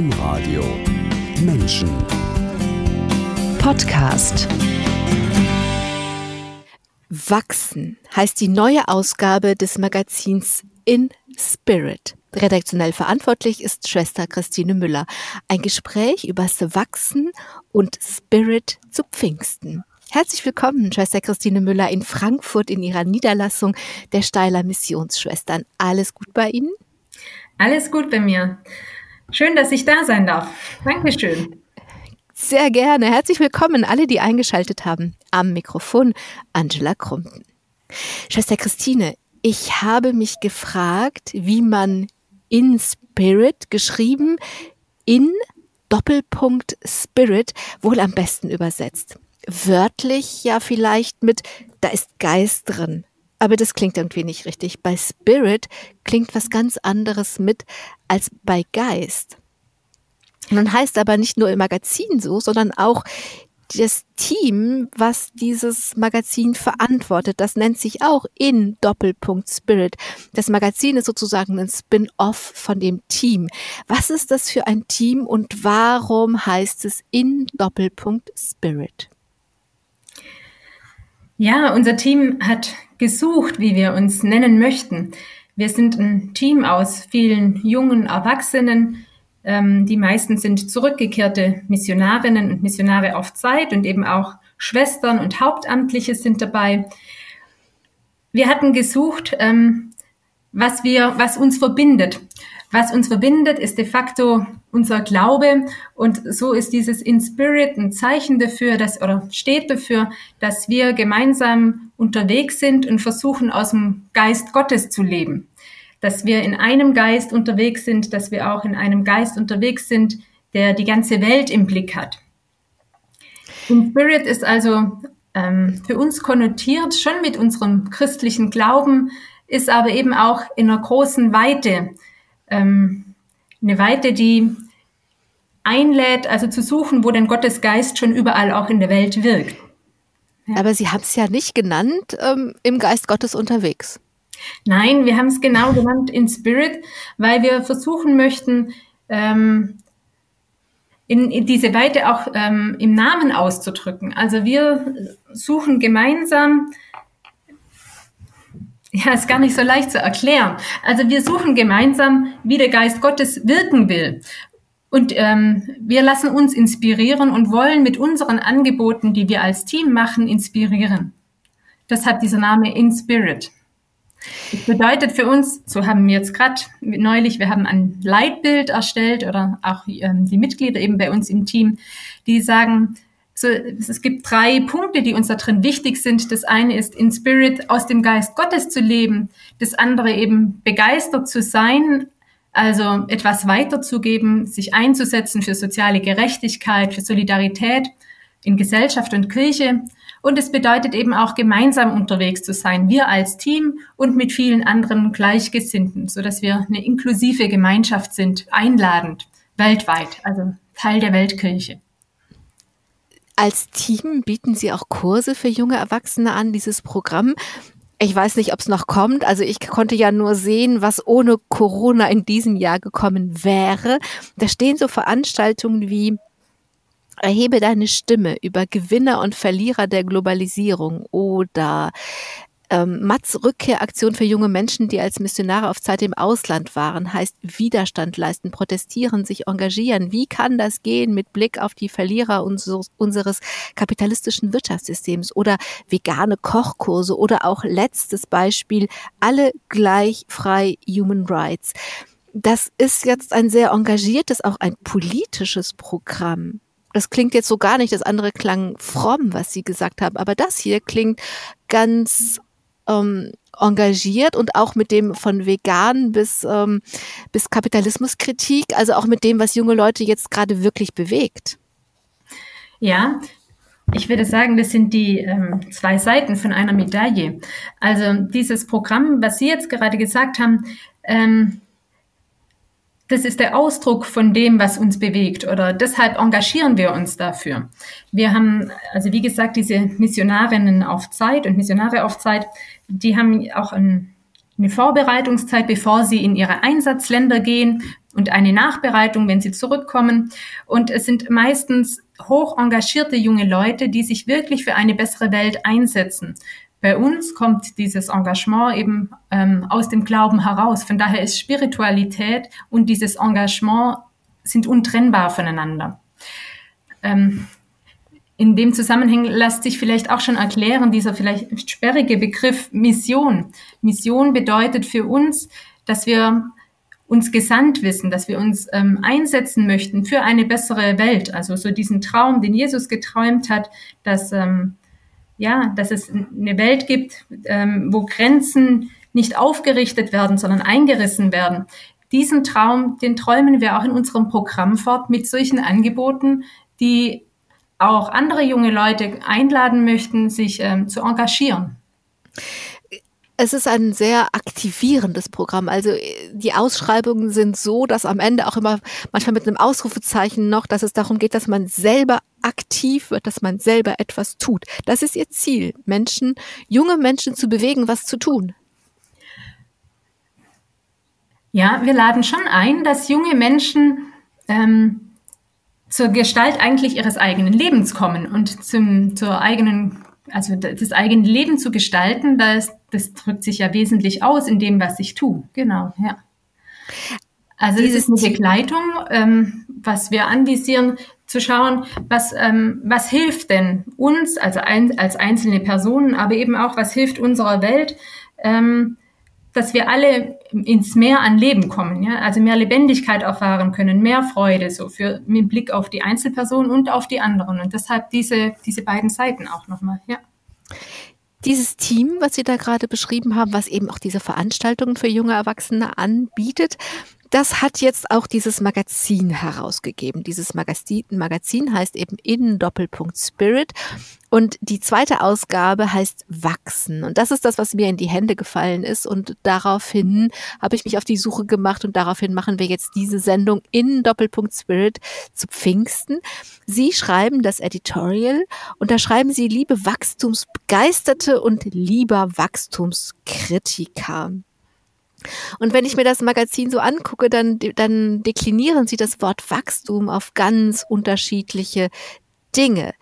Domradio Menschen Podcast Wachsen heißt die neue Ausgabe des Magazins In Spirit. Redaktionell verantwortlich ist Schwester Christine Müller. Ein Gespräch über das Wachsen und Spirit zu Pfingsten. Herzlich willkommen, Schwester Christine Müller in Frankfurt in ihrer Niederlassung der Steiler Missionsschwestern. Alles gut bei Ihnen? Alles gut bei mir. Schön, dass ich da sein darf. Dankeschön. Sehr gerne. Herzlich willkommen alle, die eingeschaltet haben. Am Mikrofon Angela Krumpen. Schwester Christine, ich habe mich gefragt, wie man in Spirit geschrieben in Doppelpunkt Spirit wohl am besten übersetzt wörtlich ja vielleicht mit, da ist Geist drin. Aber das klingt irgendwie nicht richtig. Bei Spirit klingt was ganz anderes mit als bei Geist. Nun heißt aber nicht nur im Magazin so, sondern auch das Team, was dieses Magazin verantwortet, das nennt sich auch in Doppelpunkt Spirit. Das Magazin ist sozusagen ein Spin-off von dem Team. Was ist das für ein Team und warum heißt es in Doppelpunkt Spirit? Ja, unser Team hat gesucht, wie wir uns nennen möchten. Wir sind ein Team aus vielen jungen Erwachsenen. Ähm, die meisten sind zurückgekehrte Missionarinnen und Missionare auf Zeit und eben auch Schwestern und Hauptamtliche sind dabei. Wir hatten gesucht, ähm, was wir, was uns verbindet. Was uns verbindet, ist de facto unser Glaube und so ist dieses In Spirit ein Zeichen dafür, dass oder steht dafür, dass wir gemeinsam unterwegs sind und versuchen aus dem Geist Gottes zu leben. Dass wir in einem Geist unterwegs sind, dass wir auch in einem Geist unterwegs sind, der die ganze Welt im Blick hat. In Spirit ist also ähm, für uns konnotiert schon mit unserem christlichen Glauben, ist aber eben auch in einer großen Weite ähm, eine Weite, die einlädt, also zu suchen, wo denn Gottes Geist schon überall auch in der Welt wirkt. Ja. Aber Sie haben es ja nicht genannt, ähm, im Geist Gottes unterwegs. Nein, wir haben es genau genannt in Spirit, weil wir versuchen möchten, ähm, in, in, diese Weite auch ähm, im Namen auszudrücken. Also wir suchen gemeinsam ja, ist gar nicht so leicht zu erklären. Also wir suchen gemeinsam, wie der Geist Gottes wirken will. Und ähm, wir lassen uns inspirieren und wollen mit unseren Angeboten, die wir als Team machen, inspirieren. Deshalb dieser Name In Spirit. Das bedeutet für uns, so haben wir jetzt gerade neulich, wir haben ein Leitbild erstellt oder auch ähm, die Mitglieder eben bei uns im Team, die sagen, so, es gibt drei Punkte, die uns da drin wichtig sind. Das eine ist, in Spirit aus dem Geist Gottes zu leben. Das andere eben begeistert zu sein, also etwas weiterzugeben, sich einzusetzen für soziale Gerechtigkeit, für Solidarität in Gesellschaft und Kirche. Und es bedeutet eben auch gemeinsam unterwegs zu sein, wir als Team und mit vielen anderen Gleichgesinnten, so dass wir eine inklusive Gemeinschaft sind, einladend, weltweit, also Teil der Weltkirche. Als Team bieten Sie auch Kurse für junge Erwachsene an, dieses Programm. Ich weiß nicht, ob es noch kommt. Also ich konnte ja nur sehen, was ohne Corona in diesem Jahr gekommen wäre. Da stehen so Veranstaltungen wie Erhebe deine Stimme über Gewinner und Verlierer der Globalisierung oder ähm, Mats Rückkehraktion für junge Menschen, die als Missionare auf Zeit im Ausland waren, heißt Widerstand leisten, protestieren, sich engagieren. Wie kann das gehen mit Blick auf die Verlierer unseres, unseres kapitalistischen Wirtschaftssystems oder vegane Kochkurse oder auch letztes Beispiel, alle gleich frei Human Rights. Das ist jetzt ein sehr engagiertes, auch ein politisches Programm das klingt jetzt so gar nicht, das andere klang fromm, was Sie gesagt haben, aber das hier klingt ganz ähm, engagiert und auch mit dem von vegan bis, ähm, bis Kapitalismuskritik, also auch mit dem, was junge Leute jetzt gerade wirklich bewegt. Ja, ich würde sagen, das sind die ähm, zwei Seiten von einer Medaille. Also dieses Programm, was Sie jetzt gerade gesagt haben, ähm, das ist der Ausdruck von dem, was uns bewegt oder deshalb engagieren wir uns dafür. Wir haben, also wie gesagt, diese Missionarinnen auf Zeit und Missionare auf Zeit, die haben auch ein, eine Vorbereitungszeit, bevor sie in ihre Einsatzländer gehen und eine Nachbereitung, wenn sie zurückkommen. Und es sind meistens hoch engagierte junge Leute, die sich wirklich für eine bessere Welt einsetzen. Bei uns kommt dieses Engagement eben ähm, aus dem Glauben heraus. Von daher ist Spiritualität und dieses Engagement sind untrennbar voneinander. Ähm, in dem Zusammenhang lässt sich vielleicht auch schon erklären, dieser vielleicht sperrige Begriff Mission. Mission bedeutet für uns, dass wir uns gesandt wissen, dass wir uns ähm, einsetzen möchten für eine bessere Welt. Also so diesen Traum, den Jesus geträumt hat, dass, ähm, ja, dass es eine Welt gibt, ähm, wo Grenzen nicht aufgerichtet werden, sondern eingerissen werden. Diesen Traum, den träumen wir auch in unserem Programm fort mit solchen Angeboten, die auch andere junge Leute einladen möchten, sich ähm, zu engagieren. Es ist ein sehr aktivierendes Programm. Also äh, die Ausschreibungen sind so, dass am Ende auch immer manchmal mit einem Ausrufezeichen noch, dass es darum geht, dass man selber aktiv wird, dass man selber etwas tut. Das ist ihr Ziel, Menschen, junge Menschen zu bewegen, was zu tun. Ja, wir laden schon ein, dass junge Menschen ähm, zur Gestalt eigentlich ihres eigenen Lebens kommen und zum, zur eigenen, also das eigene Leben zu gestalten, das, das drückt sich ja wesentlich aus in dem, was ich tue. Genau, ja. Also Dieses es ist eine Begleitung, ähm, was wir anvisieren, zu schauen, was, ähm, was hilft denn uns, also ein, als einzelne Personen, aber eben auch, was hilft unserer Welt, ähm, dass wir alle ins Meer an Leben kommen, ja, also mehr Lebendigkeit erfahren können, mehr Freude, so für mit Blick auf die Einzelperson und auf die anderen und deshalb diese diese beiden Seiten auch nochmal, ja. Dieses Team, was Sie da gerade beschrieben haben, was eben auch diese Veranstaltungen für junge Erwachsene anbietet, das hat jetzt auch dieses Magazin herausgegeben. Dieses Magazin, Magazin heißt eben In Doppelpunkt Spirit. Und die zweite Ausgabe heißt Wachsen. Und das ist das, was mir in die Hände gefallen ist. Und daraufhin habe ich mich auf die Suche gemacht und daraufhin machen wir jetzt diese Sendung in Doppelpunkt Spirit zu Pfingsten. Sie schreiben das Editorial und da schreiben Sie, liebe Wachstumsbegeisterte und lieber Wachstumskritiker. Und wenn ich mir das Magazin so angucke, dann, dann deklinieren sie das Wort Wachstum auf ganz unterschiedliche Dinge.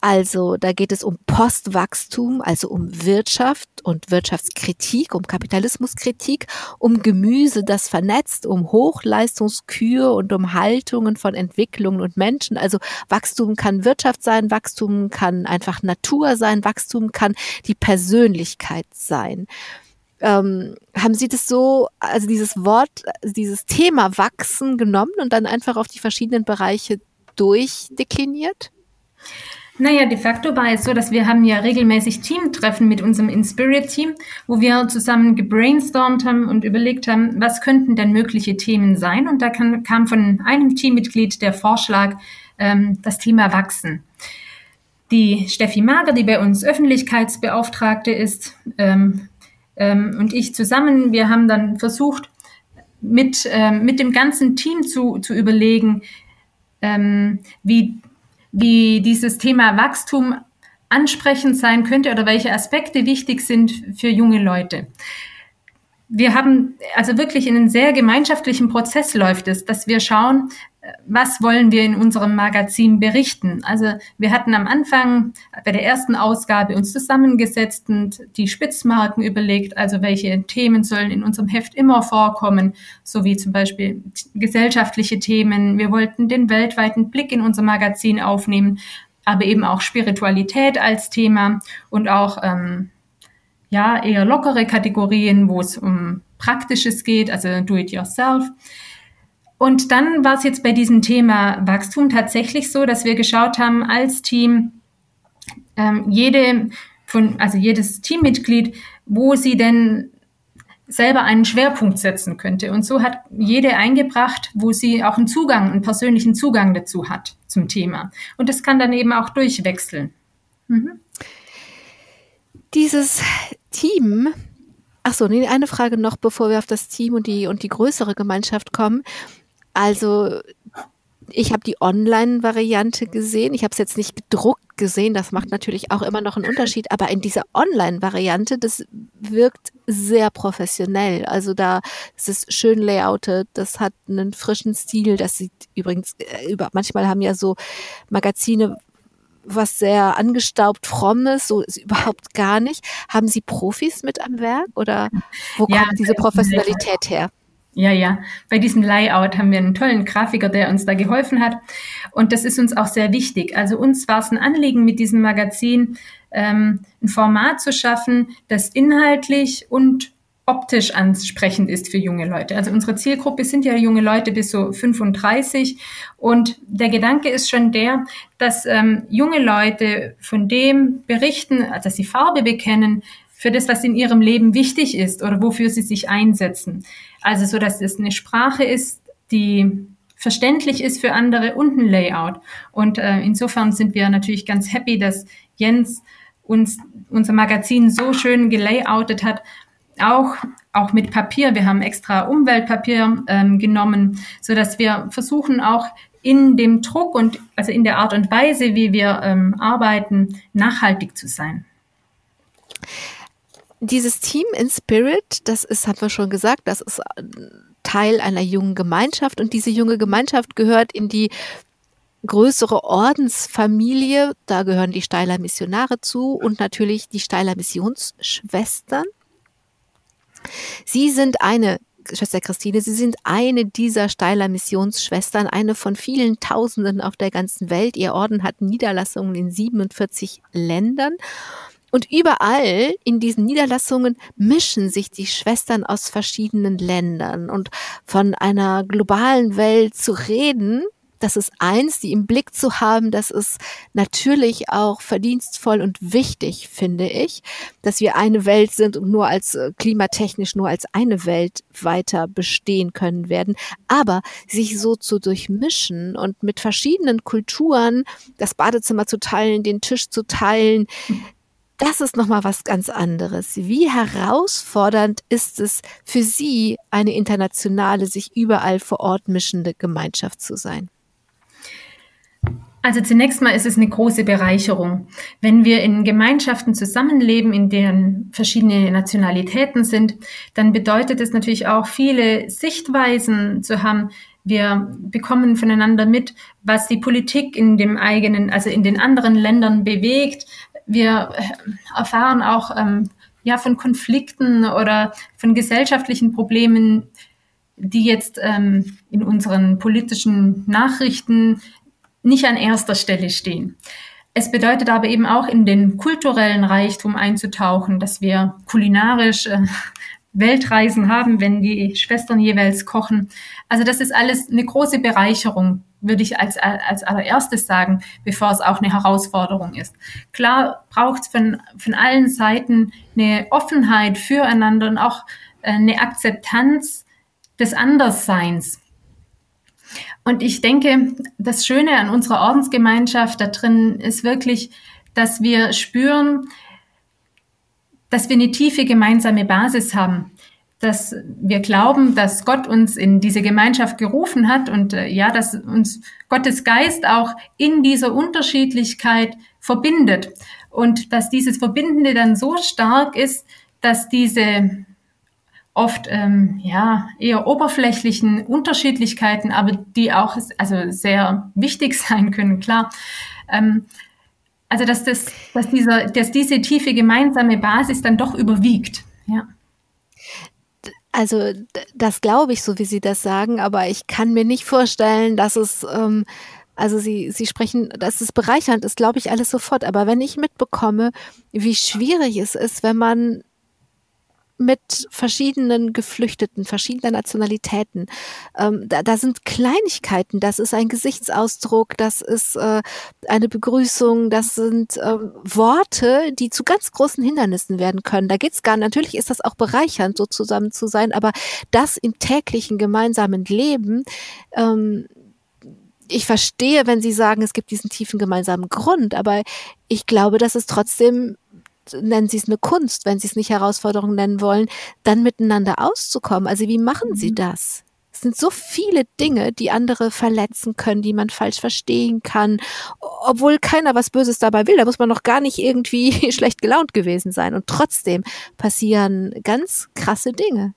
Also da geht es um Postwachstum, also um Wirtschaft und Wirtschaftskritik, um Kapitalismuskritik, um Gemüse, das vernetzt, um Hochleistungskühe und um Haltungen von Entwicklungen und Menschen. Also Wachstum kann Wirtschaft sein, Wachstum kann einfach Natur sein, Wachstum kann die Persönlichkeit sein. Ähm, haben Sie das so, also dieses Wort, dieses Thema wachsen genommen und dann einfach auf die verschiedenen Bereiche durchdekliniert? Naja, de facto war es so, dass wir haben ja regelmäßig Teamtreffen mit unserem Inspirit-Team, wo wir zusammen gebrainstormt haben und überlegt haben, was könnten denn mögliche Themen sein. Und da kann, kam von einem Teammitglied der Vorschlag, ähm, das Thema Wachsen. Die Steffi Mager, die bei uns Öffentlichkeitsbeauftragte ist, ähm, ähm, und ich zusammen, wir haben dann versucht, mit, ähm, mit dem ganzen Team zu, zu überlegen, ähm, wie, wie dieses Thema Wachstum ansprechend sein könnte oder welche Aspekte wichtig sind für junge Leute. Wir haben also wirklich in einem sehr gemeinschaftlichen Prozess läuft es, dass wir schauen, was wollen wir in unserem Magazin berichten? Also wir hatten am Anfang bei der ersten Ausgabe uns zusammengesetzt und die Spitzmarken überlegt, also welche Themen sollen in unserem Heft immer vorkommen, so wie zum Beispiel gesellschaftliche Themen. Wir wollten den weltweiten Blick in unser Magazin aufnehmen, aber eben auch Spiritualität als Thema und auch ähm, ja eher lockere Kategorien, wo es um Praktisches geht, also Do it yourself. Und dann war es jetzt bei diesem Thema Wachstum tatsächlich so, dass wir geschaut haben als Team, ähm, jede von, also jedes Teammitglied, wo sie denn selber einen Schwerpunkt setzen könnte. Und so hat jede eingebracht, wo sie auch einen Zugang, einen persönlichen Zugang dazu hat zum Thema. Und das kann dann eben auch durchwechseln. Mhm. Dieses Team, ach so, eine Frage noch, bevor wir auf das Team und die, und die größere Gemeinschaft kommen. Also ich habe die Online-Variante gesehen. Ich habe es jetzt nicht gedruckt gesehen. Das macht natürlich auch immer noch einen Unterschied. Aber in dieser Online-Variante, das wirkt sehr professionell. Also da ist es schön layoutet. Das hat einen frischen Stil. Das sieht übrigens äh, über, manchmal haben ja so Magazine was sehr angestaubt frommes, so ist überhaupt gar nicht. Haben Sie Profis mit am Werk oder wo ja, kommt diese Professionalität her? Ja, ja. Bei diesem Layout haben wir einen tollen Grafiker, der uns da geholfen hat. Und das ist uns auch sehr wichtig. Also uns war es ein Anliegen, mit diesem Magazin ähm, ein Format zu schaffen, das inhaltlich und optisch ansprechend ist für junge Leute. Also unsere Zielgruppe sind ja junge Leute bis so 35 und der Gedanke ist schon der, dass ähm, junge Leute von dem berichten, dass sie Farbe bekennen, für das, was in ihrem Leben wichtig ist oder wofür sie sich einsetzen. Also so, dass es eine Sprache ist, die verständlich ist für andere und ein Layout. Und äh, insofern sind wir natürlich ganz happy, dass Jens uns unser Magazin so schön gelayoutet hat, auch auch mit Papier. Wir haben extra Umweltpapier ähm, genommen, so dass wir versuchen auch in dem Druck und also in der Art und Weise, wie wir ähm, arbeiten, nachhaltig zu sein dieses Team in Spirit, das ist, haben wir schon gesagt, das ist Teil einer jungen Gemeinschaft und diese junge Gemeinschaft gehört in die größere Ordensfamilie. Da gehören die Steiler Missionare zu und natürlich die Steiler Missionsschwestern. Sie sind eine Schwester Christine, Sie sind eine dieser Steiler Missionsschwestern, eine von vielen Tausenden auf der ganzen Welt. Ihr Orden hat Niederlassungen in 47 Ländern. Und überall in diesen Niederlassungen mischen sich die Schwestern aus verschiedenen Ländern. Und von einer globalen Welt zu reden, das ist eins, die im Blick zu haben, das ist natürlich auch verdienstvoll und wichtig, finde ich, dass wir eine Welt sind und nur als äh, klimatechnisch nur als eine Welt weiter bestehen können werden. Aber sich so zu durchmischen und mit verschiedenen Kulturen das Badezimmer zu teilen, den Tisch zu teilen, das ist nochmal was ganz anderes. Wie herausfordernd ist es für Sie, eine internationale, sich überall vor Ort mischende Gemeinschaft zu sein? Also zunächst mal ist es eine große Bereicherung. Wenn wir in Gemeinschaften zusammenleben, in denen verschiedene Nationalitäten sind, dann bedeutet es natürlich auch viele Sichtweisen zu haben. Wir bekommen voneinander mit, was die Politik in dem eigenen, also in den anderen Ländern bewegt, wir erfahren auch ähm, ja von Konflikten oder von gesellschaftlichen Problemen, die jetzt ähm, in unseren politischen Nachrichten nicht an erster Stelle stehen. Es bedeutet aber eben auch in den kulturellen Reichtum einzutauchen, dass wir kulinarisch äh, Weltreisen haben, wenn die Schwestern jeweils kochen. Also das ist alles eine große Bereicherung würde ich als, als allererstes sagen, bevor es auch eine Herausforderung ist. Klar braucht es von, von allen Seiten eine Offenheit füreinander und auch äh, eine Akzeptanz des Andersseins. Und ich denke, das Schöne an unserer Ordensgemeinschaft da drin ist wirklich, dass wir spüren, dass wir eine tiefe gemeinsame Basis haben. Dass wir glauben, dass Gott uns in diese Gemeinschaft gerufen hat und äh, ja, dass uns Gottes Geist auch in dieser Unterschiedlichkeit verbindet. Und dass dieses Verbindende dann so stark ist, dass diese oft ähm, ja eher oberflächlichen Unterschiedlichkeiten, aber die auch also sehr wichtig sein können, klar. Ähm, also dass das, dass dieser, dass diese tiefe gemeinsame Basis dann doch überwiegt, ja. Also das glaube ich, so wie Sie das sagen, aber ich kann mir nicht vorstellen, dass es, ähm, also Sie, Sie sprechen, dass es bereichernd ist, glaube ich alles sofort. Aber wenn ich mitbekomme, wie schwierig es ist, wenn man mit verschiedenen Geflüchteten, verschiedener Nationalitäten. Ähm, da, da sind Kleinigkeiten, das ist ein Gesichtsausdruck, das ist äh, eine Begrüßung, das sind äh, Worte, die zu ganz großen Hindernissen werden können. Da geht's gar, natürlich ist das auch bereichernd, so zusammen zu sein, aber das im täglichen gemeinsamen Leben, ähm, ich verstehe, wenn Sie sagen, es gibt diesen tiefen gemeinsamen Grund, aber ich glaube, dass es trotzdem nennen Sie es eine Kunst, wenn Sie es nicht Herausforderung nennen wollen, dann miteinander auszukommen. Also wie machen Sie mhm. das? sind so viele Dinge, die andere verletzen können, die man falsch verstehen kann, obwohl keiner was Böses dabei will. Da muss man noch gar nicht irgendwie schlecht gelaunt gewesen sein. Und trotzdem passieren ganz krasse Dinge.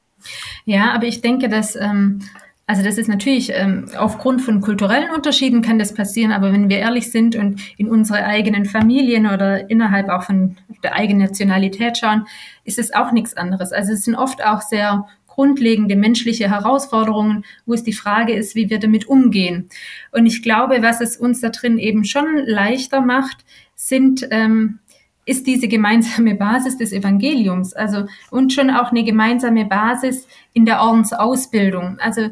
Ja, aber ich denke, dass ähm, also das ist natürlich ähm, aufgrund von kulturellen Unterschieden kann das passieren, aber wenn wir ehrlich sind und in unsere eigenen Familien oder innerhalb auch von der eigenen Nationalität schauen, ist es auch nichts anderes. Also es sind oft auch sehr grundlegende menschliche Herausforderungen, wo es die Frage ist, wie wir damit umgehen. Und ich glaube, was es uns da drin eben schon leichter macht, sind ähm, ist diese gemeinsame Basis des Evangeliums, also und schon auch eine gemeinsame Basis in der Ordensausbildung. Also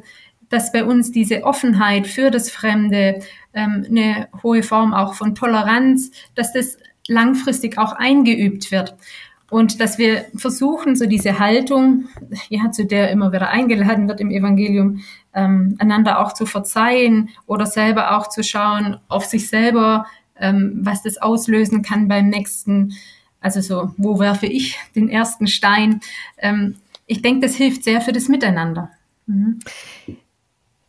dass bei uns diese Offenheit für das Fremde, ähm, eine hohe Form auch von Toleranz, dass das langfristig auch eingeübt wird. Und dass wir versuchen, so diese Haltung, ja, zu der immer wieder eingeladen wird im Evangelium, ähm, einander auch zu verzeihen oder selber auch zu schauen auf sich selber, ähm, was das auslösen kann beim nächsten. Also so, wo werfe ich den ersten Stein? Ähm, ich denke, das hilft sehr für das Miteinander. Mhm.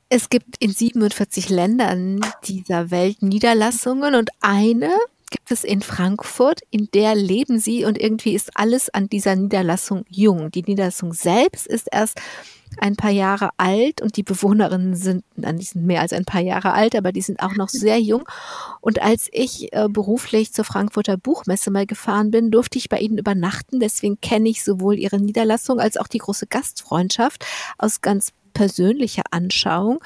Es gibt in 47 Ländern dieser Welt Niederlassungen und eine gibt es in Frankfurt, in der leben sie und irgendwie ist alles an dieser Niederlassung jung. Die Niederlassung selbst ist erst ein paar Jahre alt und die Bewohnerinnen sind, die sind mehr als ein paar Jahre alt, aber die sind auch noch sehr jung. Und als ich äh, beruflich zur Frankfurter Buchmesse mal gefahren bin, durfte ich bei ihnen übernachten. Deswegen kenne ich sowohl ihre Niederlassung als auch die große Gastfreundschaft aus ganz persönliche Anschauung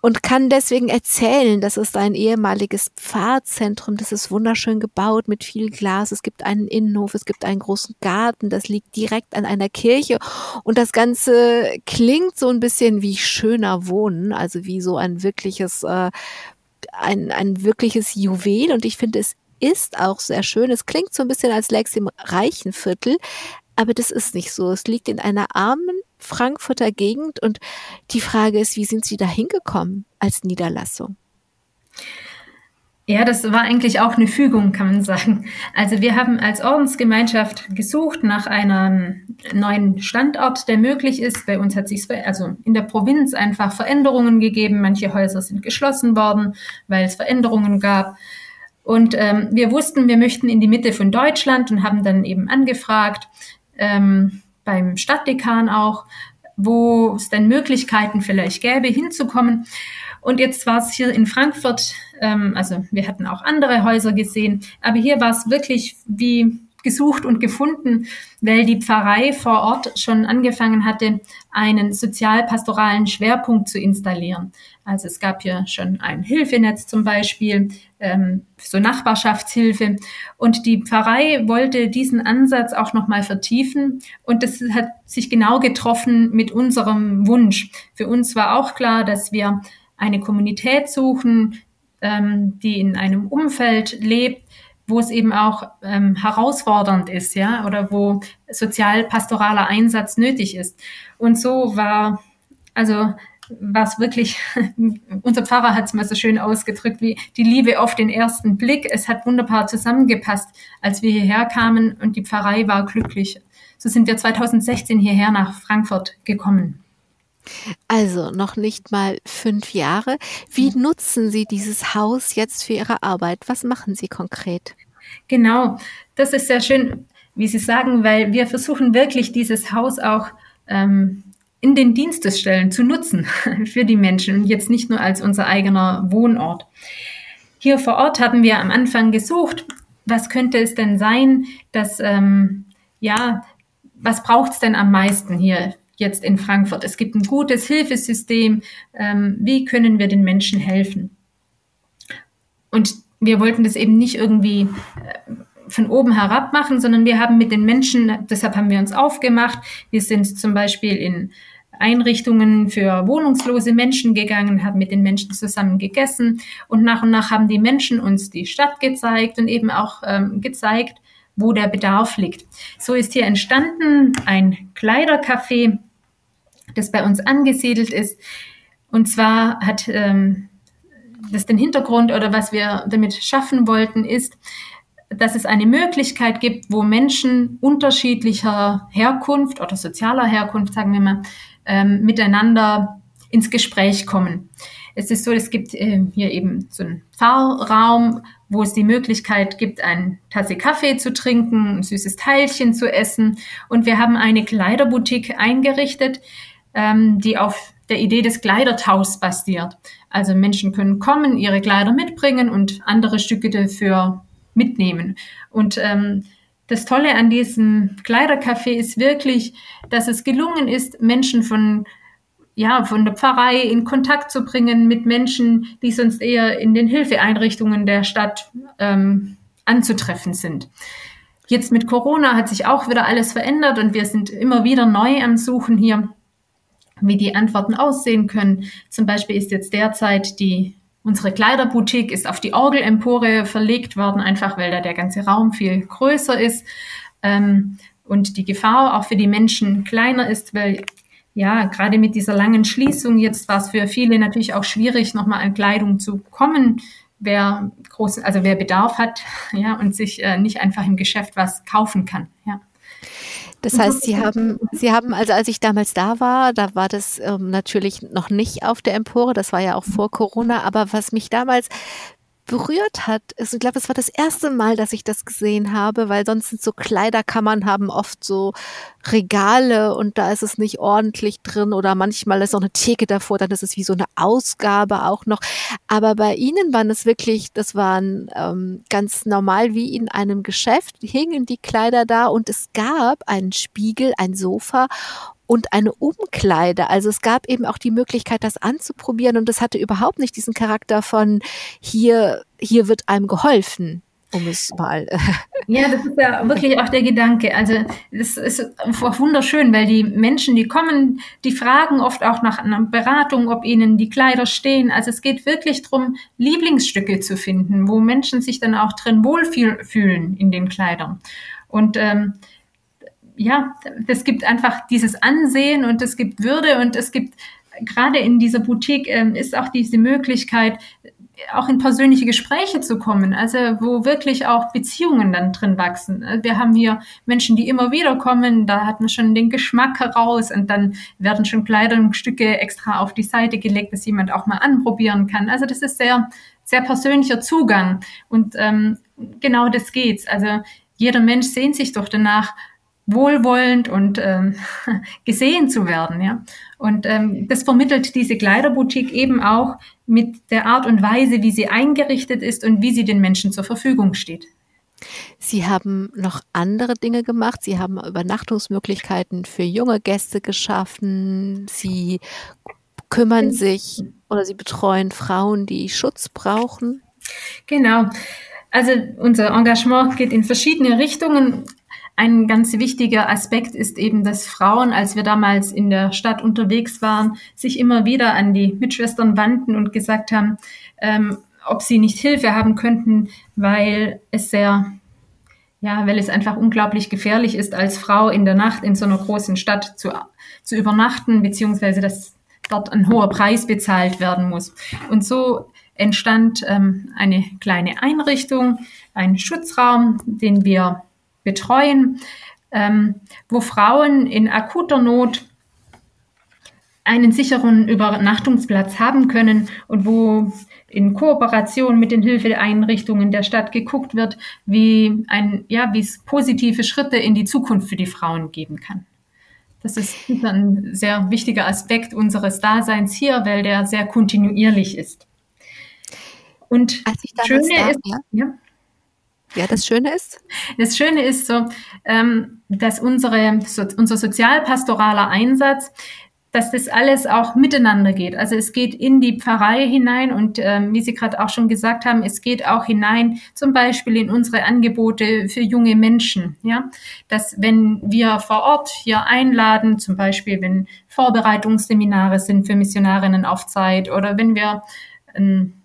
und kann deswegen erzählen, das ist ein ehemaliges Pfarrzentrum, das ist wunderschön gebaut mit viel Glas. Es gibt einen Innenhof, es gibt einen großen Garten, das liegt direkt an einer Kirche und das Ganze klingt so ein bisschen wie schöner Wohnen, also wie so ein wirkliches, äh, ein, ein wirkliches Juwel und ich finde, es ist auch sehr schön. Es klingt so ein bisschen als läge im reichen Viertel, aber das ist nicht so. Es liegt in einer armen Frankfurter Gegend und die Frage ist, wie sind Sie da hingekommen als Niederlassung? Ja, das war eigentlich auch eine Fügung, kann man sagen. Also wir haben als Ordensgemeinschaft gesucht nach einem neuen Standort, der möglich ist. Bei uns hat sich also in der Provinz einfach Veränderungen gegeben. Manche Häuser sind geschlossen worden, weil es Veränderungen gab. Und ähm, wir wussten, wir möchten in die Mitte von Deutschland und haben dann eben angefragt. Ähm, beim Stadtdekan auch, wo es denn Möglichkeiten vielleicht gäbe, hinzukommen. Und jetzt war es hier in Frankfurt, ähm, also wir hatten auch andere Häuser gesehen, aber hier war es wirklich wie gesucht und gefunden, weil die Pfarrei vor Ort schon angefangen hatte, einen sozialpastoralen Schwerpunkt zu installieren. Also es gab hier schon ein Hilfenetz zum Beispiel, ähm, so Nachbarschaftshilfe. Und die Pfarrei wollte diesen Ansatz auch nochmal vertiefen. Und das hat sich genau getroffen mit unserem Wunsch. Für uns war auch klar, dass wir eine Kommunität suchen, ähm, die in einem Umfeld lebt, wo es eben auch ähm, herausfordernd ist, ja, oder wo sozialpastoraler Einsatz nötig ist. Und so war, also war es wirklich, unser Pfarrer hat es mal so schön ausgedrückt, wie die Liebe auf den ersten Blick. Es hat wunderbar zusammengepasst, als wir hierher kamen und die Pfarrei war glücklich. So sind wir 2016 hierher nach Frankfurt gekommen. Also noch nicht mal fünf Jahre. Wie nutzen Sie dieses Haus jetzt für Ihre Arbeit? Was machen Sie konkret? Genau, das ist sehr schön, wie Sie sagen, weil wir versuchen wirklich dieses Haus auch ähm, in den Dienstestellen zu nutzen für die Menschen und jetzt nicht nur als unser eigener Wohnort. Hier vor Ort haben wir am Anfang gesucht, was könnte es denn sein, dass, ähm, ja, was braucht es denn am meisten hier jetzt in Frankfurt? Es gibt ein gutes Hilfesystem. Ähm, wie können wir den Menschen helfen? Und wir wollten das eben nicht irgendwie äh, von oben herab machen, sondern wir haben mit den Menschen, deshalb haben wir uns aufgemacht. Wir sind zum Beispiel in Einrichtungen für wohnungslose Menschen gegangen, haben mit den Menschen zusammen gegessen und nach und nach haben die Menschen uns die Stadt gezeigt und eben auch ähm, gezeigt, wo der Bedarf liegt. So ist hier entstanden ein Kleidercafé, das bei uns angesiedelt ist. Und zwar hat ähm, das den Hintergrund oder was wir damit schaffen wollten, ist, dass es eine Möglichkeit gibt, wo Menschen unterschiedlicher Herkunft oder sozialer Herkunft, sagen wir mal, ähm, miteinander ins Gespräch kommen. Es ist so, es gibt äh, hier eben so einen Fahrraum, wo es die Möglichkeit gibt, eine Tasse Kaffee zu trinken, ein süßes Teilchen zu essen. Und wir haben eine Kleiderboutique eingerichtet, ähm, die auf der Idee des Kleidertauschs basiert. Also Menschen können kommen, ihre Kleider mitbringen und andere Stücke dafür mitnehmen. Und ähm, das Tolle an diesem Kleidercafé ist wirklich, dass es gelungen ist, Menschen von ja, von der Pfarrei in Kontakt zu bringen mit Menschen, die sonst eher in den Hilfeeinrichtungen der Stadt ähm, anzutreffen sind. Jetzt mit Corona hat sich auch wieder alles verändert und wir sind immer wieder neu am Suchen hier, wie die Antworten aussehen können. Zum Beispiel ist jetzt derzeit die Unsere Kleiderboutique ist auf die Orgelempore verlegt worden, einfach weil da der ganze Raum viel größer ist ähm, und die Gefahr auch für die Menschen kleiner ist, weil ja, gerade mit dieser langen Schließung jetzt war es für viele natürlich auch schwierig, nochmal an Kleidung zu kommen, wer groß, also wer Bedarf hat, ja, und sich äh, nicht einfach im Geschäft was kaufen kann, ja. Das heißt, Sie haben, Sie haben, also als ich damals da war, da war das ähm, natürlich noch nicht auf der Empore, das war ja auch vor Corona, aber was mich damals berührt hat, ist, ich glaube, es war das erste Mal, dass ich das gesehen habe, weil sonst sind so Kleiderkammern haben oft so Regale und da ist es nicht ordentlich drin oder manchmal ist auch eine Theke davor, dann ist es wie so eine Ausgabe auch noch. Aber bei Ihnen waren es wirklich, das waren ähm, ganz normal wie in einem Geschäft, hingen die Kleider da und es gab einen Spiegel, ein Sofa und eine Umkleide. Also es gab eben auch die Möglichkeit, das anzuprobieren und es hatte überhaupt nicht diesen Charakter von hier, hier wird einem geholfen um es mal. Ja, das ist ja wirklich auch der Gedanke. Also das ist wunderschön, weil die Menschen, die kommen, die fragen oft auch nach einer Beratung, ob ihnen die Kleider stehen. Also es geht wirklich darum, Lieblingsstücke zu finden, wo Menschen sich dann auch drin wohlfühlen in den Kleidern. Und ähm, ja, es gibt einfach dieses Ansehen und es gibt Würde und es gibt gerade in dieser Boutique ähm, ist auch diese Möglichkeit, auch in persönliche Gespräche zu kommen, also wo wirklich auch Beziehungen dann drin wachsen. Wir haben hier Menschen, die immer wieder kommen, da hat man schon den Geschmack heraus und dann werden schon Kleidungsstücke extra auf die Seite gelegt, dass jemand auch mal anprobieren kann. Also das ist sehr, sehr persönlicher Zugang und ähm, genau das geht's. Also jeder Mensch sehnt sich doch danach, wohlwollend und ähm, gesehen zu werden. Ja? Und ähm, das vermittelt diese Kleiderboutique eben auch mit der Art und Weise, wie sie eingerichtet ist und wie sie den Menschen zur Verfügung steht. Sie haben noch andere Dinge gemacht. Sie haben Übernachtungsmöglichkeiten für junge Gäste geschaffen. Sie kümmern sich oder Sie betreuen Frauen, die Schutz brauchen. Genau. Also unser Engagement geht in verschiedene Richtungen. Ein ganz wichtiger Aspekt ist eben, dass Frauen, als wir damals in der Stadt unterwegs waren, sich immer wieder an die Mitschwestern wandten und gesagt haben, ähm, ob sie nicht Hilfe haben könnten, weil es sehr, ja, weil es einfach unglaublich gefährlich ist, als Frau in der Nacht in so einer großen Stadt zu, zu übernachten, beziehungsweise dass dort ein hoher Preis bezahlt werden muss. Und so entstand ähm, eine kleine Einrichtung, ein Schutzraum, den wir betreuen, ähm, wo Frauen in akuter Not einen sicheren Übernachtungsplatz haben können und wo in Kooperation mit den Hilfeeinrichtungen der Stadt geguckt wird, wie ein, ja, wie es positive Schritte in die Zukunft für die Frauen geben kann. Das ist ein sehr wichtiger Aspekt unseres Daseins hier, weil der sehr kontinuierlich ist. Und das Schöne da, ist, ja. ja ja, das Schöne ist? Das Schöne ist so, ähm, dass unsere, unser sozialpastoraler Einsatz, dass das alles auch miteinander geht. Also es geht in die Pfarrei hinein und ähm, wie Sie gerade auch schon gesagt haben, es geht auch hinein zum Beispiel in unsere Angebote für junge Menschen. Ja, dass wenn wir vor Ort hier einladen, zum Beispiel wenn Vorbereitungsseminare sind für Missionarinnen auf Zeit oder wenn wir ähm,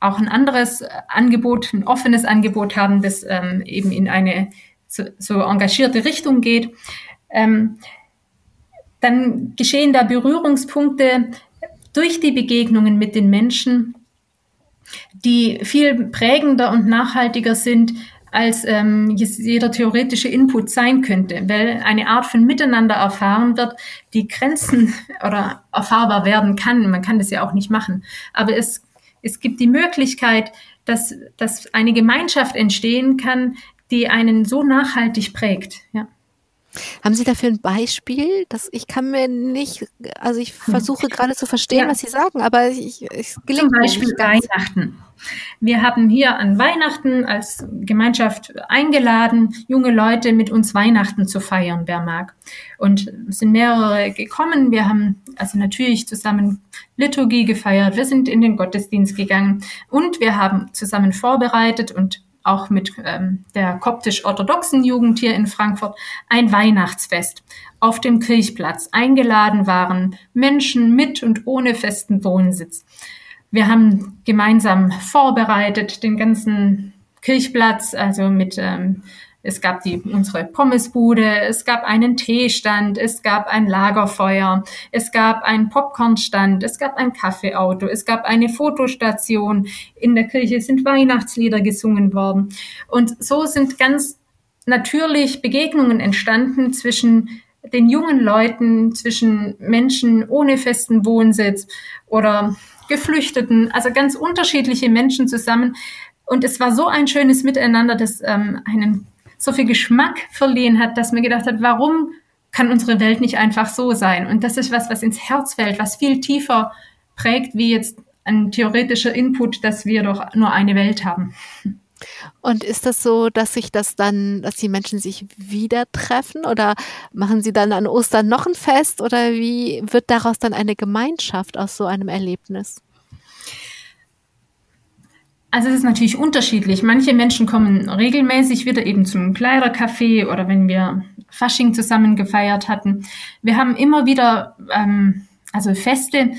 auch ein anderes Angebot, ein offenes Angebot haben, das ähm, eben in eine so, so engagierte Richtung geht. Ähm, dann geschehen da Berührungspunkte durch die Begegnungen mit den Menschen, die viel prägender und nachhaltiger sind, als ähm, jeder theoretische Input sein könnte, weil eine Art von Miteinander erfahren wird, die Grenzen oder erfahrbar werden kann. Man kann das ja auch nicht machen. Aber es, es gibt die Möglichkeit, dass, dass eine Gemeinschaft entstehen kann, die einen so nachhaltig prägt. Ja. Haben Sie dafür ein Beispiel? Das, ich kann mir nicht, also ich hm. versuche gerade zu verstehen, ja. was Sie sagen, aber ich, ich gelingt Zum Beispiel Weihnachten. Wir haben hier an Weihnachten als Gemeinschaft eingeladen, junge Leute mit uns Weihnachten zu feiern, wer mag. Und es sind mehrere gekommen. Wir haben also natürlich zusammen Liturgie gefeiert. Wir sind in den Gottesdienst gegangen und wir haben zusammen vorbereitet und auch mit ähm, der koptisch-orthodoxen Jugend hier in Frankfurt ein Weihnachtsfest auf dem Kirchplatz. Eingeladen waren Menschen mit und ohne festen Wohnsitz. Wir haben gemeinsam vorbereitet den ganzen Kirchplatz, also mit ähm, es gab die, unsere Pommesbude, es gab einen Teestand, es gab ein Lagerfeuer, es gab einen Popcornstand, es gab ein Kaffeeauto, es gab eine Fotostation. In der Kirche sind Weihnachtslieder gesungen worden. Und so sind ganz natürlich Begegnungen entstanden zwischen den jungen Leuten, zwischen Menschen ohne festen Wohnsitz oder Geflüchteten, also ganz unterschiedliche Menschen zusammen. Und es war so ein schönes Miteinander, das ähm, einen so viel Geschmack verliehen hat, dass man gedacht hat, warum kann unsere Welt nicht einfach so sein? Und das ist was, was ins Herz fällt, was viel tiefer prägt, wie jetzt ein theoretischer Input, dass wir doch nur eine Welt haben. Und ist das so, dass sich das dann, dass die Menschen sich wieder treffen oder machen sie dann an Ostern noch ein Fest oder wie wird daraus dann eine Gemeinschaft aus so einem Erlebnis? Also es ist natürlich unterschiedlich. Manche Menschen kommen regelmäßig wieder eben zum Kleidercafé oder wenn wir Fasching zusammen gefeiert hatten. Wir haben immer wieder ähm, also Feste,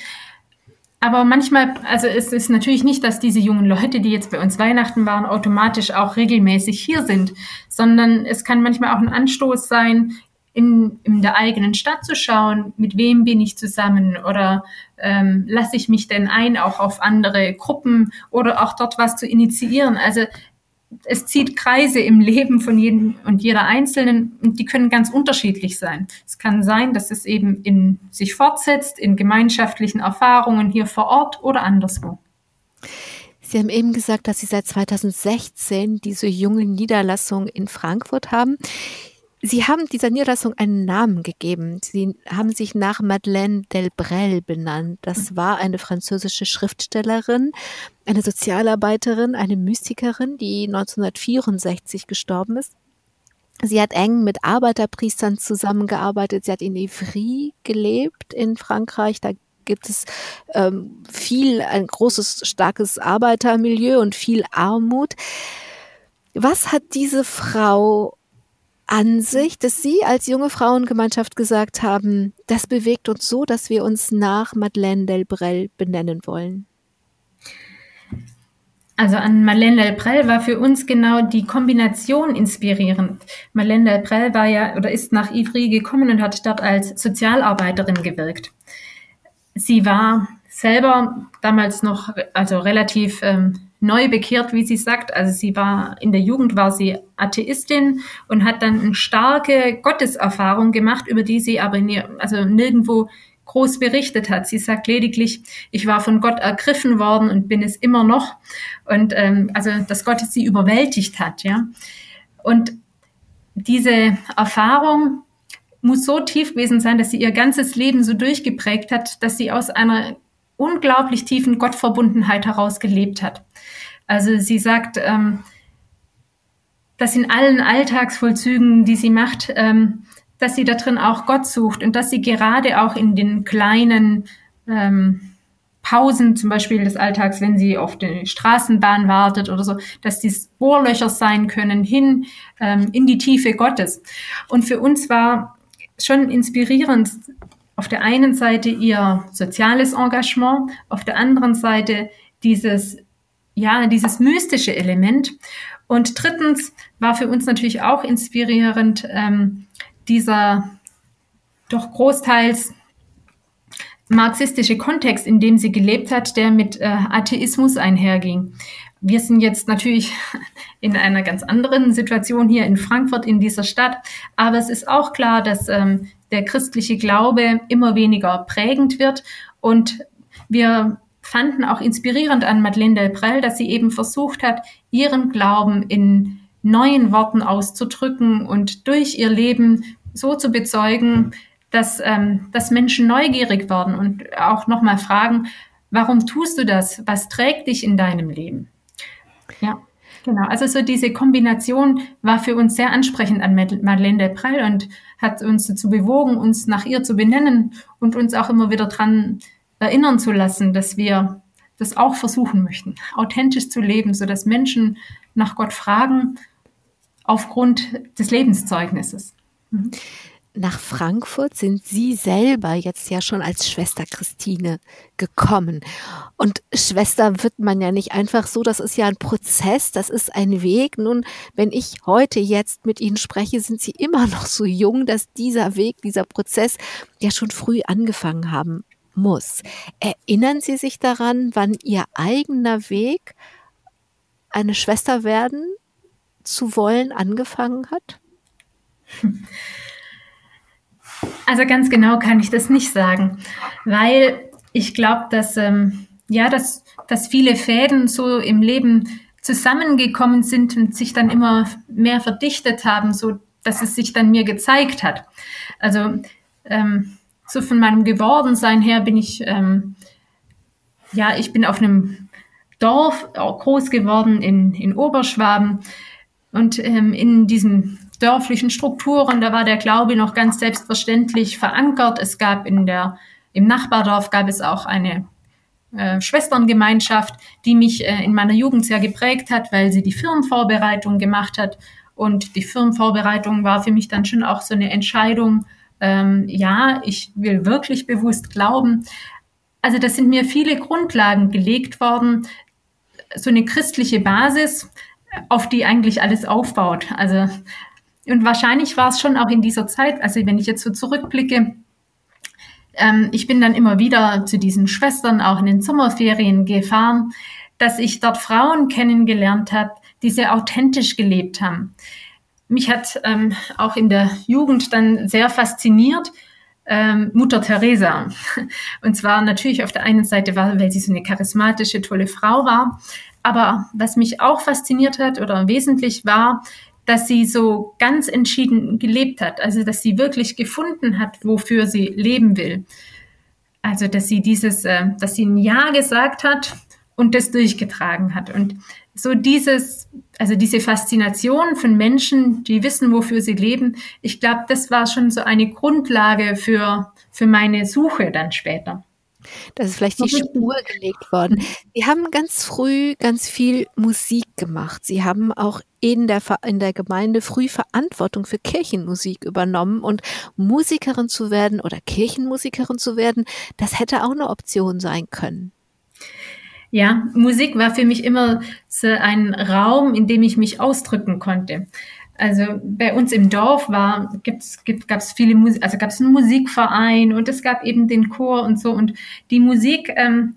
aber manchmal, also es ist natürlich nicht, dass diese jungen Leute, die jetzt bei uns Weihnachten waren, automatisch auch regelmäßig hier sind, sondern es kann manchmal auch ein Anstoß sein, in, in der eigenen Stadt zu schauen, mit wem bin ich zusammen oder ähm, lasse ich mich denn ein, auch auf andere Gruppen oder auch dort was zu initiieren. Also es zieht Kreise im Leben von jedem und jeder Einzelnen und die können ganz unterschiedlich sein. Es kann sein, dass es eben in sich fortsetzt, in gemeinschaftlichen Erfahrungen hier vor Ort oder anderswo. Sie haben eben gesagt, dass Sie seit 2016 diese junge Niederlassung in Frankfurt haben. Sie haben dieser Niederlassung einen Namen gegeben. Sie haben sich nach Madeleine Delbrel benannt. Das war eine französische Schriftstellerin, eine Sozialarbeiterin, eine Mystikerin, die 1964 gestorben ist. Sie hat eng mit Arbeiterpriestern zusammengearbeitet. Sie hat in Ivry gelebt in Frankreich. Da gibt es ähm, viel, ein großes, starkes Arbeitermilieu und viel Armut. Was hat diese Frau Ansicht, dass Sie als junge Frauengemeinschaft gesagt haben, das bewegt uns so, dass wir uns nach Madeleine Delbrel benennen wollen? Also an Madeleine Delbrel war für uns genau die Kombination inspirierend. Madeleine Delbrel war ja oder ist nach Ivry gekommen und hat dort als Sozialarbeiterin gewirkt. Sie war selber damals noch also relativ ähm, neu bekehrt, wie sie sagt. Also sie war in der Jugend war sie Atheistin und hat dann eine starke Gotteserfahrung gemacht, über die sie aber nie, also nirgendwo groß berichtet hat. Sie sagt lediglich, ich war von Gott ergriffen worden und bin es immer noch. Und ähm, also dass Gott sie überwältigt hat, ja. Und diese Erfahrung muss so tief gewesen sein, dass sie ihr ganzes Leben so durchgeprägt hat, dass sie aus einer unglaublich tiefen Gottverbundenheit heraus gelebt hat. Also sie sagt, ähm, dass in allen Alltagsvollzügen, die sie macht, ähm, dass sie da drin auch Gott sucht und dass sie gerade auch in den kleinen ähm, Pausen zum Beispiel des Alltags, wenn sie auf die Straßenbahn wartet oder so, dass dies Bohrlöcher sein können hin ähm, in die Tiefe Gottes. Und für uns war schon inspirierend auf der einen Seite ihr soziales Engagement, auf der anderen Seite dieses, ja, dieses mystische Element. Und drittens war für uns natürlich auch inspirierend ähm, dieser doch großteils marxistische Kontext, in dem sie gelebt hat, der mit äh, Atheismus einherging. wir sind jetzt natürlich in einer ganz anderen Situation hier in Frankfurt, in dieser Stadt. Aber es ist auch klar, dass ähm, der christliche Glaube immer weniger prägend wird. Und wir fanden auch inspirierend an Madeleine Delbrel, dass sie eben versucht hat, ihren Glauben in neuen Worten auszudrücken und durch ihr Leben so zu bezeugen, dass, ähm, dass Menschen neugierig werden und auch nochmal fragen, warum tust du das? Was trägt dich in deinem Leben? Ja, genau. Also so diese Kombination war für uns sehr ansprechend an Madeleine Delprel und hat uns dazu bewogen, uns nach ihr zu benennen und uns auch immer wieder dran erinnern zu lassen, dass wir das auch versuchen möchten, authentisch zu leben, so dass Menschen nach Gott fragen aufgrund des Lebenszeugnisses. Mhm. Nach Frankfurt sind Sie selber jetzt ja schon als Schwester Christine gekommen. Und Schwester wird man ja nicht einfach so, das ist ja ein Prozess, das ist ein Weg. Nun, wenn ich heute jetzt mit Ihnen spreche, sind Sie immer noch so jung, dass dieser Weg, dieser Prozess ja schon früh angefangen haben muss. Erinnern Sie sich daran, wann Ihr eigener Weg, eine Schwester werden zu wollen, angefangen hat? Also ganz genau kann ich das nicht sagen, weil ich glaube, dass ähm, ja, dass, dass viele Fäden so im Leben zusammengekommen sind und sich dann immer mehr verdichtet haben, so dass es sich dann mir gezeigt hat. Also ähm, so von meinem Gewordensein her bin ich ähm, ja, ich bin auf einem Dorf groß geworden in, in Oberschwaben und ähm, in diesem dörflichen Strukturen, da war der Glaube noch ganz selbstverständlich verankert. Es gab in der, im Nachbardorf gab es auch eine äh, Schwesterngemeinschaft, die mich äh, in meiner Jugend sehr geprägt hat, weil sie die Firmenvorbereitung gemacht hat. Und die Firmenvorbereitung war für mich dann schon auch so eine Entscheidung, ähm, ja, ich will wirklich bewusst glauben. Also das sind mir viele Grundlagen gelegt worden, so eine christliche Basis, auf die eigentlich alles aufbaut. Also und wahrscheinlich war es schon auch in dieser Zeit, also wenn ich jetzt so zurückblicke, ähm, ich bin dann immer wieder zu diesen Schwestern auch in den Sommerferien gefahren, dass ich dort Frauen kennengelernt habe, die sehr authentisch gelebt haben. Mich hat ähm, auch in der Jugend dann sehr fasziniert, ähm, Mutter Teresa. Und zwar natürlich auf der einen Seite war, weil sie so eine charismatische, tolle Frau war. Aber was mich auch fasziniert hat oder wesentlich war, dass sie so ganz entschieden gelebt hat, also dass sie wirklich gefunden hat, wofür sie leben will. Also dass sie dieses, äh, dass sie ein Ja gesagt hat und das durchgetragen hat. Und so dieses, also diese Faszination von Menschen, die wissen, wofür sie leben, ich glaube, das war schon so eine Grundlage für, für meine Suche dann später. Das ist vielleicht die Spur gelegt worden. Sie haben ganz früh ganz viel Musik gemacht. Sie haben auch in der, in der Gemeinde früh Verantwortung für Kirchenmusik übernommen und Musikerin zu werden oder Kirchenmusikerin zu werden, das hätte auch eine Option sein können. Ja, Musik war für mich immer so ein Raum, in dem ich mich ausdrücken konnte. Also bei uns im Dorf war, gibt's, gibt, gab es viele Musik, also gab es einen Musikverein und es gab eben den Chor und so und die Musik, ähm,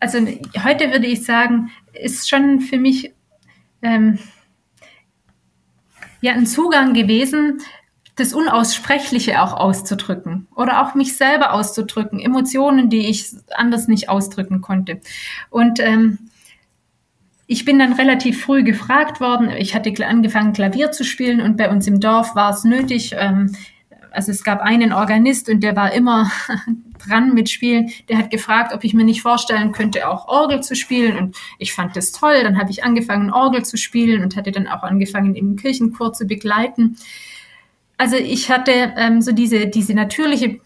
also heute würde ich sagen, ist schon für mich ähm, ja ein Zugang gewesen, das Unaussprechliche auch auszudrücken oder auch mich selber auszudrücken, Emotionen, die ich anders nicht ausdrücken konnte. Und ähm, ich bin dann relativ früh gefragt worden. Ich hatte angefangen, Klavier zu spielen und bei uns im Dorf war es nötig. Ähm, also es gab einen Organist und der war immer dran mit Spielen. Der hat gefragt, ob ich mir nicht vorstellen könnte, auch Orgel zu spielen. Und ich fand das toll. Dann habe ich angefangen, Orgel zu spielen und hatte dann auch angefangen, im Kirchenchor zu begleiten. Also ich hatte ähm, so diese, diese natürliche,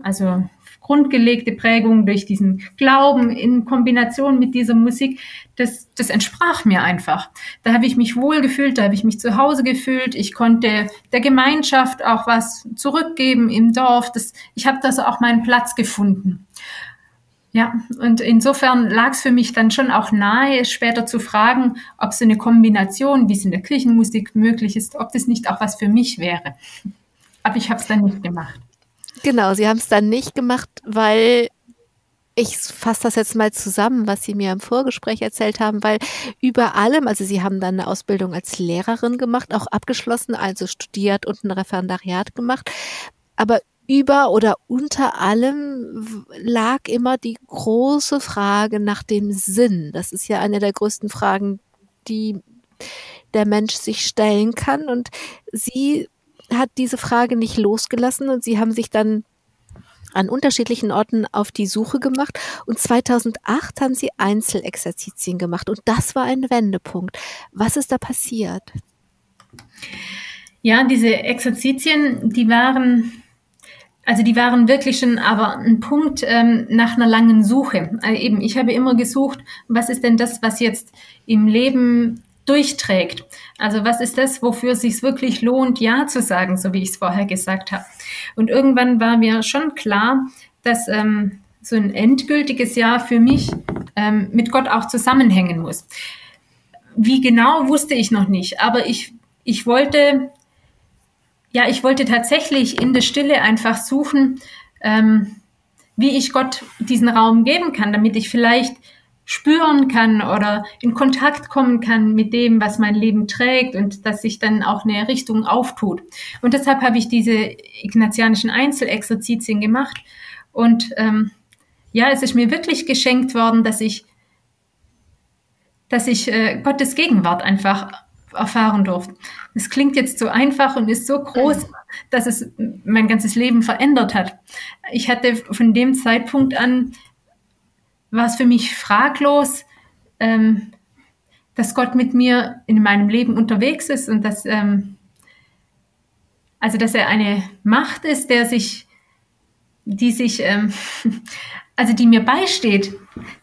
also grundgelegte Prägung durch diesen Glauben in Kombination mit dieser Musik, das, das entsprach mir einfach. Da habe ich mich wohl gefühlt, da habe ich mich zu Hause gefühlt. Ich konnte der Gemeinschaft auch was zurückgeben im Dorf. Das, ich habe da so auch meinen Platz gefunden. Ja, und insofern lag es für mich dann schon auch nahe, später zu fragen, ob so eine Kombination, wie es in der Kirchenmusik möglich ist, ob das nicht auch was für mich wäre. Aber ich habe es dann nicht gemacht. Genau, Sie haben es dann nicht gemacht, weil ich fasse das jetzt mal zusammen, was Sie mir im Vorgespräch erzählt haben, weil über allem, also Sie haben dann eine Ausbildung als Lehrerin gemacht, auch abgeschlossen, also studiert und ein Referendariat gemacht. Aber über oder unter allem lag immer die große Frage nach dem Sinn. Das ist ja eine der größten Fragen, die der Mensch sich stellen kann. Und sie hat diese Frage nicht losgelassen und sie haben sich dann an unterschiedlichen Orten auf die Suche gemacht und 2008 haben sie Einzelexerzitien gemacht und das war ein Wendepunkt. Was ist da passiert? Ja, diese Exerzitien, die waren also die waren wirklich schon aber ein Punkt ähm, nach einer langen Suche. Also eben, ich habe immer gesucht, was ist denn das, was jetzt im Leben durchträgt. Also was ist das, wofür es sich wirklich lohnt, Ja zu sagen, so wie ich es vorher gesagt habe. Und irgendwann war mir schon klar, dass ähm, so ein endgültiges Ja für mich ähm, mit Gott auch zusammenhängen muss. Wie genau wusste ich noch nicht, aber ich, ich wollte ja, ich wollte tatsächlich in der Stille einfach suchen, ähm, wie ich Gott diesen Raum geben kann, damit ich vielleicht spüren kann oder in Kontakt kommen kann mit dem, was mein Leben trägt und dass sich dann auch eine Richtung auftut. Und deshalb habe ich diese ignatianischen Einzelexerzitien gemacht. Und ähm, ja, es ist mir wirklich geschenkt worden, dass ich, dass ich äh, Gottes Gegenwart einfach erfahren durfte. Es klingt jetzt so einfach und ist so groß, dass es mein ganzes Leben verändert hat. Ich hatte von dem Zeitpunkt an, war es für mich fraglos, ähm, dass Gott mit mir in meinem Leben unterwegs ist und dass, ähm, also dass er eine Macht ist, der sich, die sich, ähm, also die mir beisteht,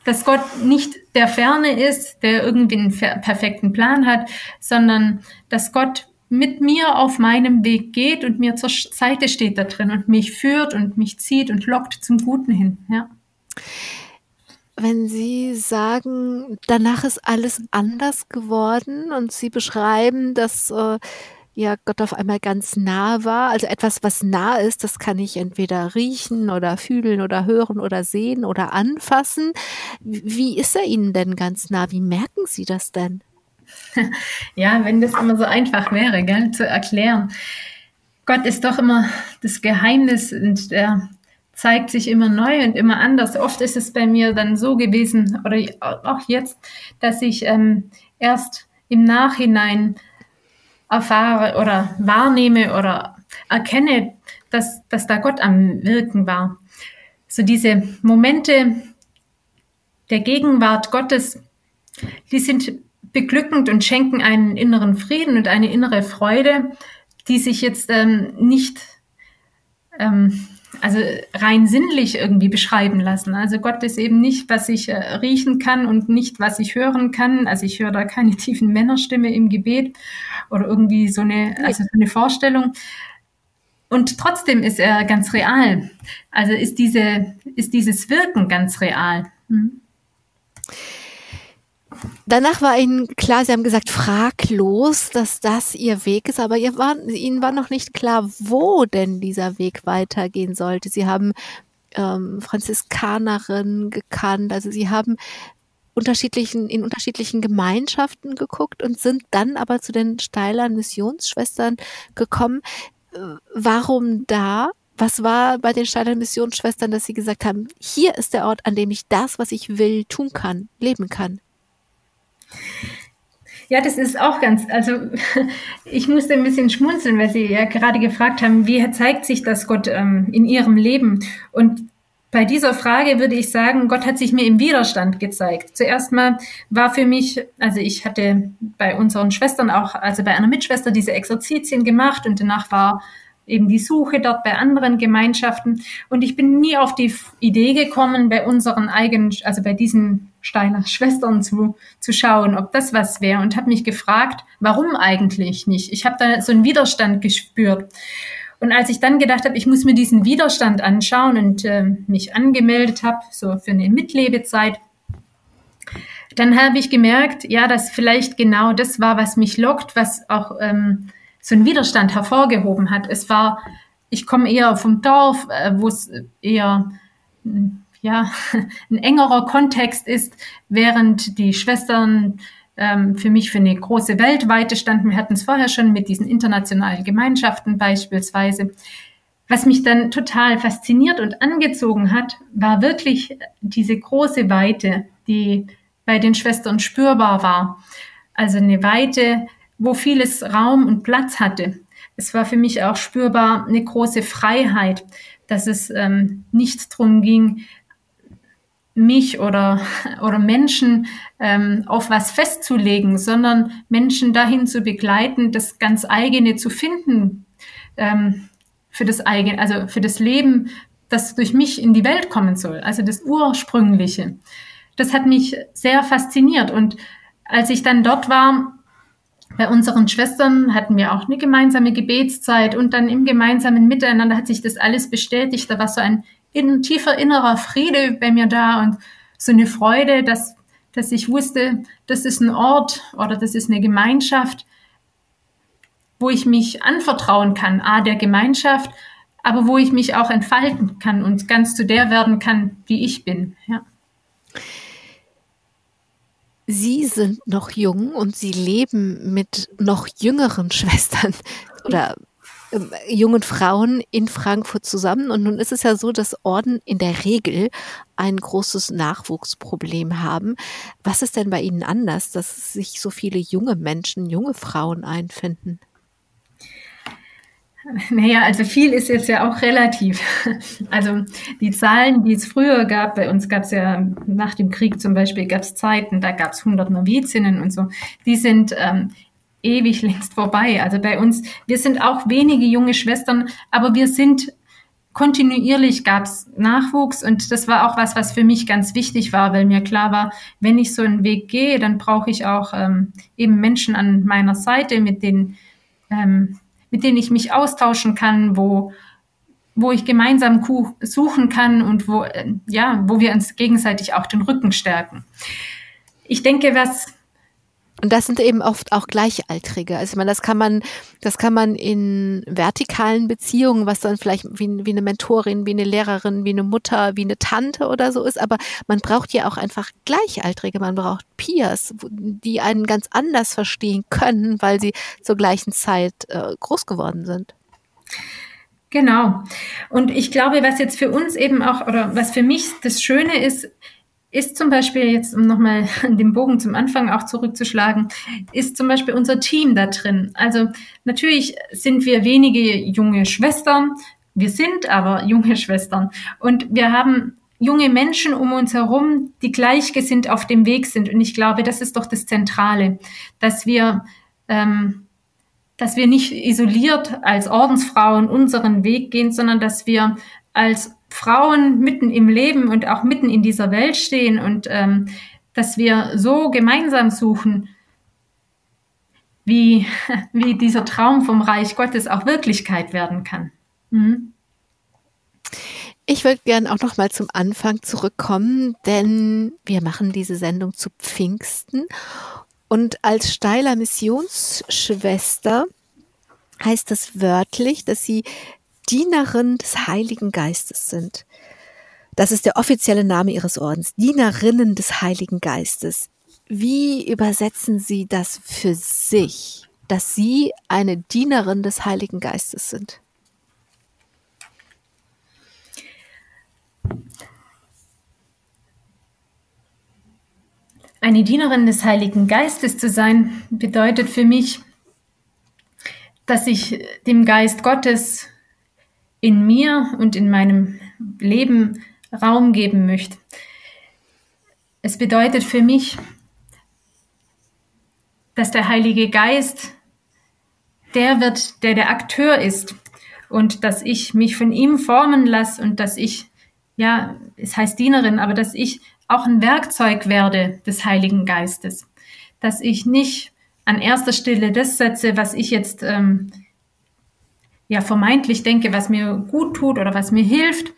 dass Gott nicht der Ferne ist, der irgendwie einen perfekten Plan hat, sondern dass Gott mit mir auf meinem Weg geht und mir zur Seite steht da drin und mich führt und mich zieht und lockt zum Guten hin. Ja. Wenn Sie sagen, danach ist alles anders geworden und Sie beschreiben, dass äh, ja Gott auf einmal ganz nah war. Also etwas, was nah ist, das kann ich entweder riechen oder fühlen oder hören oder sehen oder anfassen. Wie ist er Ihnen denn ganz nah? Wie merken Sie das denn? Ja, wenn das immer so einfach wäre, gell, zu erklären. Gott ist doch immer das Geheimnis und er zeigt sich immer neu und immer anders. Oft ist es bei mir dann so gewesen, oder auch jetzt, dass ich ähm, erst im Nachhinein erfahre oder wahrnehme oder erkenne, dass, dass da Gott am Wirken war. So diese Momente der Gegenwart Gottes, die sind beglückend und schenken einen inneren Frieden und eine innere Freude, die sich jetzt ähm, nicht ähm, also rein sinnlich irgendwie beschreiben lassen. Also Gott ist eben nicht, was ich äh, riechen kann und nicht, was ich hören kann. Also ich höre da keine tiefen Männerstimme im Gebet oder irgendwie so eine, also so eine Vorstellung. Und trotzdem ist er ganz real. Also ist diese, ist dieses Wirken ganz real. Mhm. Danach war Ihnen klar, Sie haben gesagt, fraglos, dass das Ihr Weg ist, aber war, Ihnen war noch nicht klar, wo denn dieser Weg weitergehen sollte. Sie haben ähm, Franziskanerinnen gekannt, also Sie haben unterschiedlichen, in unterschiedlichen Gemeinschaften geguckt und sind dann aber zu den Steilern Missionsschwestern gekommen. Äh, warum da? Was war bei den Steilern Missionsschwestern, dass Sie gesagt haben, hier ist der Ort, an dem ich das, was ich will, tun kann, leben kann? Ja, das ist auch ganz, also ich musste ein bisschen schmunzeln, weil Sie ja gerade gefragt haben, wie zeigt sich das Gott ähm, in Ihrem Leben? Und bei dieser Frage würde ich sagen, Gott hat sich mir im Widerstand gezeigt. Zuerst mal war für mich, also ich hatte bei unseren Schwestern auch, also bei einer Mitschwester diese Exerzitien gemacht und danach war eben die Suche dort bei anderen Gemeinschaften. Und ich bin nie auf die Idee gekommen, bei unseren eigenen, also bei diesen Steiner Schwestern zu, zu schauen, ob das was wäre und habe mich gefragt, warum eigentlich nicht? Ich habe da so einen Widerstand gespürt. Und als ich dann gedacht habe, ich muss mir diesen Widerstand anschauen und äh, mich angemeldet habe, so für eine Mitlebezeit, dann habe ich gemerkt, ja, dass vielleicht genau das war, was mich lockt, was auch ähm, so einen Widerstand hervorgehoben hat. Es war, ich komme eher vom Dorf, äh, wo es eher, hm, ja, ein engerer Kontext ist, während die Schwestern ähm, für mich für eine große weltweite standen. Wir hatten es vorher schon mit diesen internationalen Gemeinschaften beispielsweise. Was mich dann total fasziniert und angezogen hat, war wirklich diese große Weite, die bei den Schwestern spürbar war. Also eine Weite, wo vieles Raum und Platz hatte. Es war für mich auch spürbar eine große Freiheit, dass es ähm, nicht darum ging, mich oder, oder Menschen ähm, auf was festzulegen, sondern Menschen dahin zu begleiten, das ganz eigene zu finden ähm, für das eigene, also für das Leben, das durch mich in die Welt kommen soll, also das ursprüngliche. Das hat mich sehr fasziniert und als ich dann dort war, bei unseren Schwestern hatten wir auch eine gemeinsame Gebetszeit und dann im gemeinsamen Miteinander hat sich das alles bestätigt. Da war so ein in, tiefer innerer Friede bei mir da und so eine Freude, dass, dass ich wusste, das ist ein Ort oder das ist eine Gemeinschaft, wo ich mich anvertrauen kann, a der Gemeinschaft, aber wo ich mich auch entfalten kann und ganz zu der werden kann, wie ich bin. Ja. Sie sind noch jung und Sie leben mit noch jüngeren Schwestern oder jungen Frauen in Frankfurt zusammen. Und nun ist es ja so, dass Orden in der Regel ein großes Nachwuchsproblem haben. Was ist denn bei Ihnen anders, dass sich so viele junge Menschen, junge Frauen einfinden? Naja, also viel ist jetzt ja auch relativ. Also die Zahlen, die es früher gab, bei uns gab es ja nach dem Krieg zum Beispiel, gab es Zeiten, da gab es 100 Novizinnen und so, die sind ähm, ewig längst vorbei. Also bei uns, wir sind auch wenige junge Schwestern, aber wir sind kontinuierlich gab es Nachwuchs und das war auch was, was für mich ganz wichtig war, weil mir klar war, wenn ich so einen Weg gehe, dann brauche ich auch ähm, eben Menschen an meiner Seite, mit denen ähm, mit denen ich mich austauschen kann, wo, wo ich gemeinsam suchen kann und wo, äh, ja, wo wir uns gegenseitig auch den Rücken stärken. Ich denke, was und das sind eben oft auch Gleichaltrige. Also ich meine, das kann man, das kann man in vertikalen Beziehungen, was dann vielleicht wie, wie eine Mentorin, wie eine Lehrerin, wie eine Mutter, wie eine Tante oder so ist. Aber man braucht ja auch einfach Gleichaltrige. Man braucht Peers, die einen ganz anders verstehen können, weil sie zur gleichen Zeit äh, groß geworden sind. Genau. Und ich glaube, was jetzt für uns eben auch, oder was für mich das Schöne ist, ist zum Beispiel jetzt, um nochmal den Bogen zum Anfang auch zurückzuschlagen, ist zum Beispiel unser Team da drin. Also natürlich sind wir wenige junge Schwestern, wir sind aber junge Schwestern und wir haben junge Menschen um uns herum, die gleichgesinnt auf dem Weg sind. Und ich glaube, das ist doch das Zentrale, dass wir, ähm, dass wir nicht isoliert als Ordensfrauen unseren Weg gehen, sondern dass wir als Frauen mitten im Leben und auch mitten in dieser Welt stehen und ähm, dass wir so gemeinsam suchen, wie, wie dieser Traum vom Reich Gottes auch Wirklichkeit werden kann. Mhm. Ich würde gern auch noch mal zum Anfang zurückkommen, denn wir machen diese Sendung zu Pfingsten und als Steiler Missionsschwester heißt das wörtlich, dass sie Dienerin des Heiligen Geistes sind. Das ist der offizielle Name ihres Ordens, Dienerinnen des Heiligen Geistes. Wie übersetzen Sie das für sich, dass Sie eine Dienerin des Heiligen Geistes sind? Eine Dienerin des Heiligen Geistes zu sein, bedeutet für mich, dass ich dem Geist Gottes in mir und in meinem Leben Raum geben möchte. Es bedeutet für mich, dass der Heilige Geist der wird, der der Akteur ist und dass ich mich von ihm formen lasse und dass ich, ja, es heißt Dienerin, aber dass ich auch ein Werkzeug werde des Heiligen Geistes, dass ich nicht an erster Stelle das setze, was ich jetzt ähm, ja vermeintlich denke, was mir gut tut oder was mir hilft,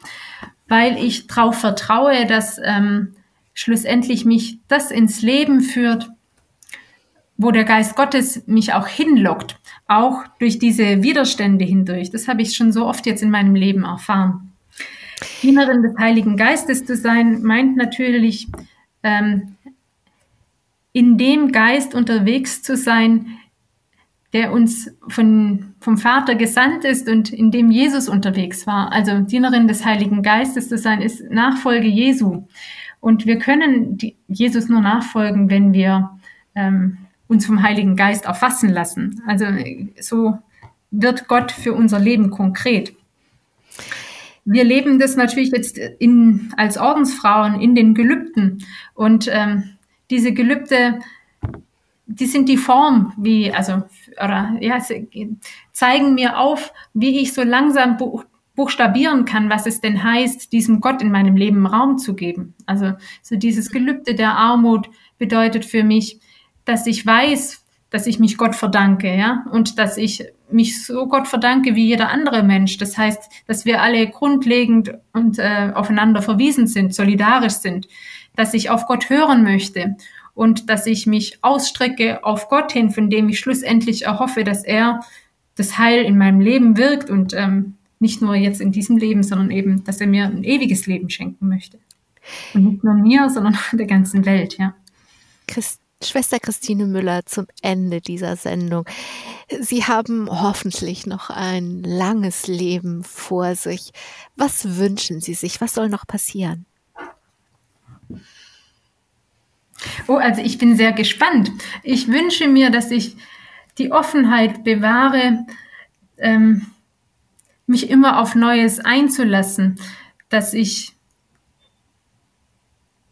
weil ich darauf vertraue, dass ähm, schlussendlich mich das ins Leben führt, wo der Geist Gottes mich auch hinlockt, auch durch diese Widerstände hindurch. Das habe ich schon so oft jetzt in meinem Leben erfahren. Dienerin des Heiligen Geistes zu sein, meint natürlich, ähm, in dem Geist unterwegs zu sein, der uns von, vom Vater gesandt ist und in dem Jesus unterwegs war. Also Dienerin des Heiligen Geistes zu sein, ist Nachfolge Jesu. Und wir können die, Jesus nur nachfolgen, wenn wir ähm, uns vom Heiligen Geist erfassen lassen. Also so wird Gott für unser Leben konkret. Wir leben das natürlich jetzt in, als Ordensfrauen in den Gelübden. Und ähm, diese Gelübde die sind die Form, wie, also, oder, ja, zeigen mir auf, wie ich so langsam buchstabieren kann, was es denn heißt, diesem Gott in meinem Leben Raum zu geben. Also, so dieses Gelübde der Armut bedeutet für mich, dass ich weiß, dass ich mich Gott verdanke, ja, und dass ich mich so Gott verdanke wie jeder andere Mensch. Das heißt, dass wir alle grundlegend und äh, aufeinander verwiesen sind, solidarisch sind, dass ich auf Gott hören möchte und dass ich mich ausstrecke auf Gott hin, von dem ich schlussendlich erhoffe, dass er das Heil in meinem Leben wirkt und ähm, nicht nur jetzt in diesem Leben, sondern eben, dass er mir ein ewiges Leben schenken möchte. Und nicht nur mir, sondern der ganzen Welt, ja. Christ Schwester Christine Müller zum Ende dieser Sendung. Sie haben hoffentlich noch ein langes Leben vor sich. Was wünschen Sie sich? Was soll noch passieren? Oh, also ich bin sehr gespannt. Ich wünsche mir, dass ich die Offenheit bewahre, ähm, mich immer auf Neues einzulassen, dass ich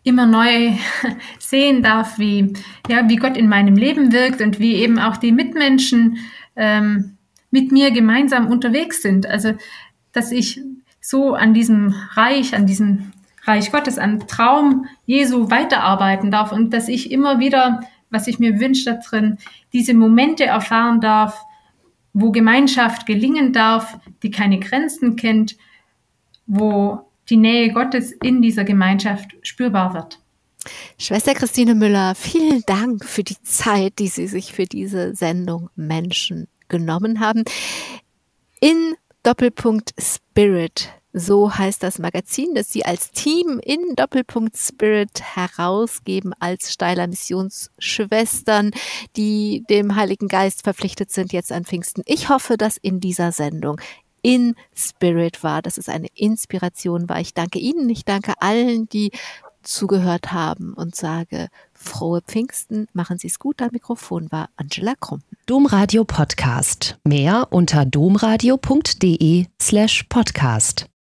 immer neu sehen darf, wie, ja, wie Gott in meinem Leben wirkt und wie eben auch die Mitmenschen ähm, mit mir gemeinsam unterwegs sind. Also, dass ich so an diesem Reich, an diesem Reich Gottes, an Traum Jesu weiterarbeiten darf und dass ich immer wieder, was ich mir wünsche da drin, diese Momente erfahren darf, wo Gemeinschaft gelingen darf, die keine Grenzen kennt, wo die Nähe Gottes in dieser Gemeinschaft spürbar wird. Schwester Christine Müller, vielen Dank für die Zeit, die Sie sich für diese Sendung Menschen genommen haben. In Doppelpunkt Spirit so heißt das Magazin, das Sie als Team in Doppelpunkt Spirit herausgeben als Steiler Missionsschwestern, die dem Heiligen Geist verpflichtet sind jetzt an Pfingsten. Ich hoffe, dass in dieser Sendung in Spirit war, dass es eine Inspiration war. Ich danke Ihnen, ich danke allen, die zugehört haben und sage frohe Pfingsten, machen Sie es gut. Am Mikrofon war Angela Krumpen. Domradio Podcast. Mehr unter domradio.de slash podcast.